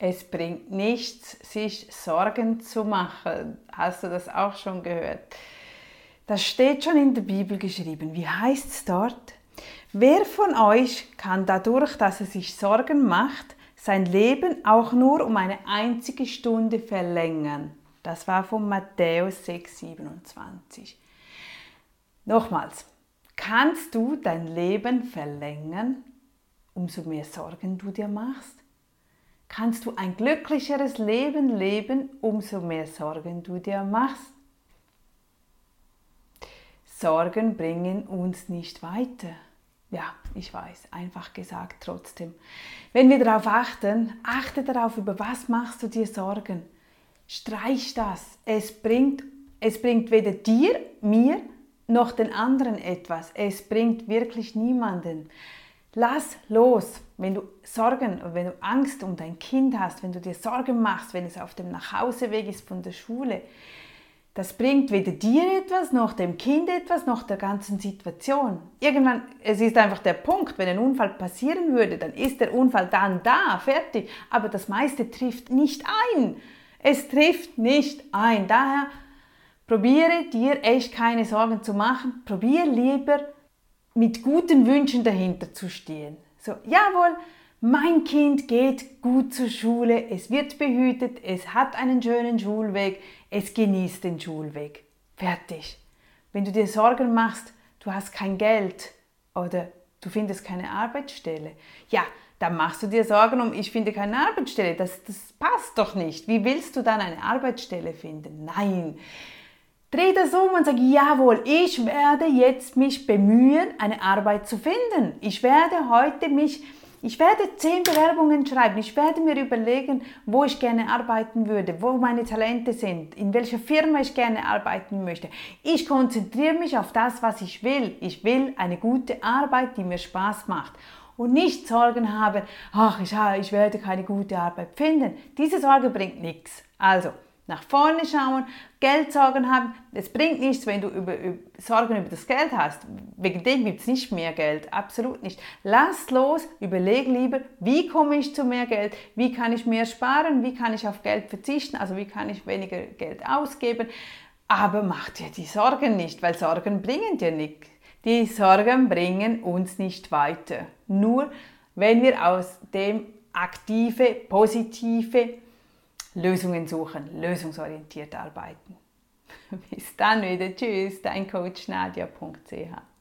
Es bringt nichts, sich Sorgen zu machen. Hast du das auch schon gehört? Das steht schon in der Bibel geschrieben. Wie heißt es dort? Wer von euch kann dadurch, dass er sich Sorgen macht, sein Leben auch nur um eine einzige Stunde verlängern? Das war von Matthäus 6, 27. Nochmals, kannst du dein Leben verlängern, umso mehr Sorgen du dir machst? Kannst du ein glücklicheres Leben leben, umso mehr Sorgen du dir machst. Sorgen bringen uns nicht weiter. Ja, ich weiß, einfach gesagt trotzdem. Wenn wir darauf achten, achte darauf, über was machst du dir Sorgen. Streich das. Es bringt, es bringt weder dir, mir noch den anderen etwas. Es bringt wirklich niemanden. Lass los, wenn du Sorgen, wenn du Angst um dein Kind hast, wenn du dir Sorgen machst, wenn es auf dem Nachhauseweg ist von der Schule. Das bringt weder dir etwas, noch dem Kind etwas, noch der ganzen Situation. Irgendwann, es ist einfach der Punkt, wenn ein Unfall passieren würde, dann ist der Unfall dann da, fertig. Aber das meiste trifft nicht ein. Es trifft nicht ein. Daher probiere dir echt keine Sorgen zu machen. Probier lieber mit guten Wünschen dahinter zu stehen. So, jawohl, mein Kind geht gut zur Schule, es wird behütet, es hat einen schönen Schulweg, es genießt den Schulweg. Fertig. Wenn du dir Sorgen machst, du hast kein Geld oder du findest keine Arbeitsstelle, ja, dann machst du dir Sorgen um, ich finde keine Arbeitsstelle. Das, das passt doch nicht. Wie willst du dann eine Arbeitsstelle finden? Nein. Dreh das um und sag, jawohl, ich werde jetzt mich bemühen, eine Arbeit zu finden. Ich werde heute mich, ich werde zehn Bewerbungen schreiben. Ich werde mir überlegen, wo ich gerne arbeiten würde, wo meine Talente sind, in welcher Firma ich gerne arbeiten möchte. Ich konzentriere mich auf das, was ich will. Ich will eine gute Arbeit, die mir Spaß macht und nicht Sorgen haben, ach, ich, ich werde keine gute Arbeit finden. Diese Sorge bringt nichts. Also, nach vorne schauen, Geldsorgen haben. Es bringt nichts, wenn du über, über Sorgen über das Geld hast. Wegen dem gibt es nicht mehr Geld. Absolut nicht. Lass los, überleg lieber, wie komme ich zu mehr Geld, wie kann ich mehr sparen, wie kann ich auf Geld verzichten, also wie kann ich weniger Geld ausgeben. Aber mach dir die Sorgen nicht, weil Sorgen bringen dir nichts. Die Sorgen bringen uns nicht weiter. Nur wenn wir aus dem aktive, positive, Lösungen suchen, lösungsorientiert arbeiten. Bis dann wieder. Tschüss, dein Coach Nadia.ch.